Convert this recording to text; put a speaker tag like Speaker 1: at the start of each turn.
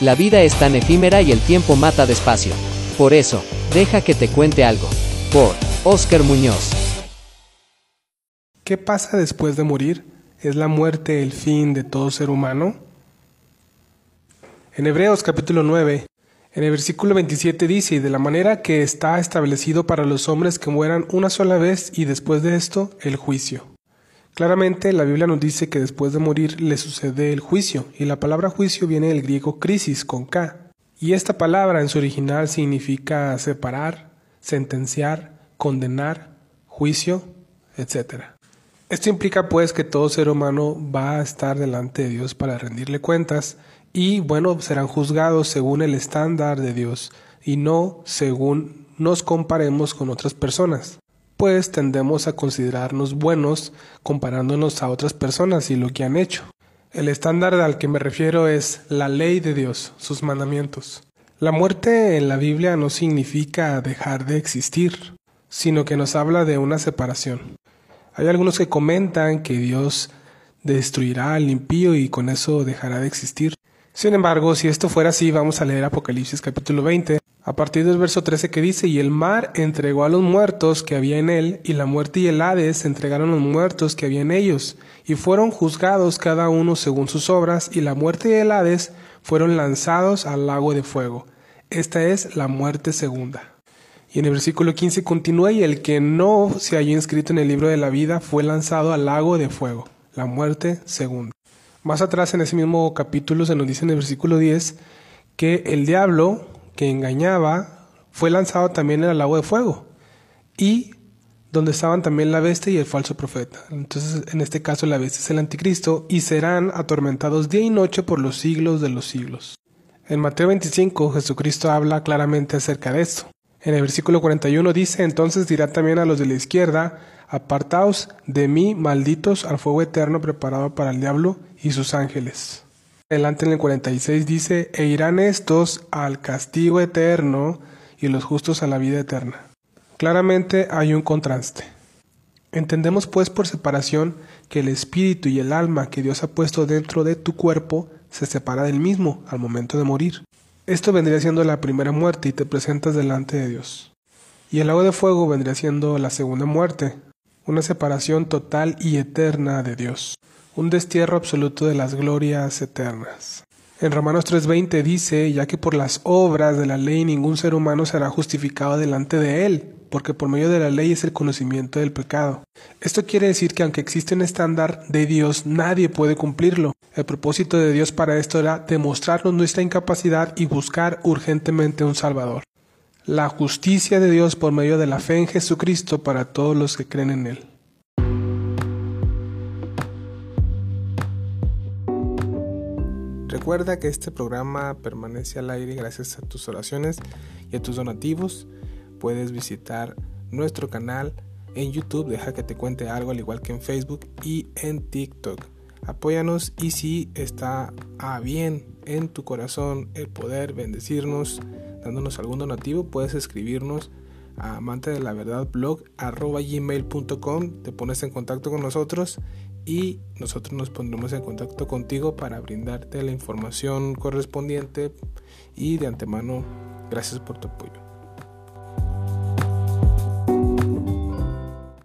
Speaker 1: La vida es tan efímera y el tiempo mata despacio. Por eso, deja que te cuente algo. Por Oscar Muñoz.
Speaker 2: ¿Qué pasa después de morir? ¿Es la muerte el fin de todo ser humano? En Hebreos capítulo 9, en el versículo 27 dice, de la manera que está establecido para los hombres que mueran una sola vez y después de esto el juicio. Claramente la Biblia nos dice que después de morir le sucede el juicio, y la palabra juicio viene del griego crisis con K, y esta palabra en su original significa separar, sentenciar, condenar, juicio, etc. Esto implica pues que todo ser humano va a estar delante de Dios para rendirle cuentas y bueno, serán juzgados según el estándar de Dios y no según nos comparemos con otras personas pues tendemos a considerarnos buenos comparándonos a otras personas y lo que han hecho. El estándar al que me refiero es la ley de Dios, sus mandamientos. La muerte en la Biblia no significa dejar de existir, sino que nos habla de una separación. Hay algunos que comentan que Dios destruirá al impío y con eso dejará de existir. Sin embargo, si esto fuera así, vamos a leer Apocalipsis capítulo 20, a partir del verso 13 que dice, y el mar entregó a los muertos que había en él, y la muerte y el Hades entregaron a los muertos que había en ellos, y fueron juzgados cada uno según sus obras, y la muerte y el Hades fueron lanzados al lago de fuego. Esta es la muerte segunda. Y en el versículo 15 continúa, y el que no se halló inscrito en el libro de la vida fue lanzado al lago de fuego, la muerte segunda. Más atrás en ese mismo capítulo se nos dice en el versículo 10 que el diablo que engañaba fue lanzado también en el lago de fuego y donde estaban también la bestia y el falso profeta. Entonces, en este caso, la bestia es el anticristo y serán atormentados día y noche por los siglos de los siglos. En Mateo 25, Jesucristo habla claramente acerca de esto. En el versículo 41 dice, entonces dirá también a los de la izquierda, apartaos de mí, malditos, al fuego eterno preparado para el diablo y sus ángeles. Adelante en el 46 dice, e irán estos al castigo eterno y los justos a la vida eterna. Claramente hay un contraste. Entendemos pues por separación que el espíritu y el alma que Dios ha puesto dentro de tu cuerpo se separa del mismo al momento de morir. Esto vendría siendo la primera muerte y te presentas delante de Dios. Y el lago de fuego vendría siendo la segunda muerte, una separación total y eterna de Dios un destierro absoluto de las glorias eternas. En Romanos 3:20 dice, ya que por las obras de la ley ningún ser humano será justificado delante de él, porque por medio de la ley es el conocimiento del pecado. Esto quiere decir que aunque existe un estándar de Dios, nadie puede cumplirlo. El propósito de Dios para esto era demostrarnos nuestra incapacidad y buscar urgentemente un Salvador. La justicia de Dios por medio de la fe en Jesucristo para todos los que creen en Él. Recuerda que este programa permanece al aire gracias a tus oraciones y a tus donativos. Puedes visitar nuestro canal en YouTube, deja que te cuente algo al igual que en Facebook y en TikTok. Apóyanos y si está a bien en tu corazón el poder bendecirnos dándonos algún donativo, puedes escribirnos amante de la verdad blog arroba gmail.com, te pones en contacto con nosotros y nosotros nos pondremos en contacto contigo para brindarte la información correspondiente y de antemano gracias por tu apoyo.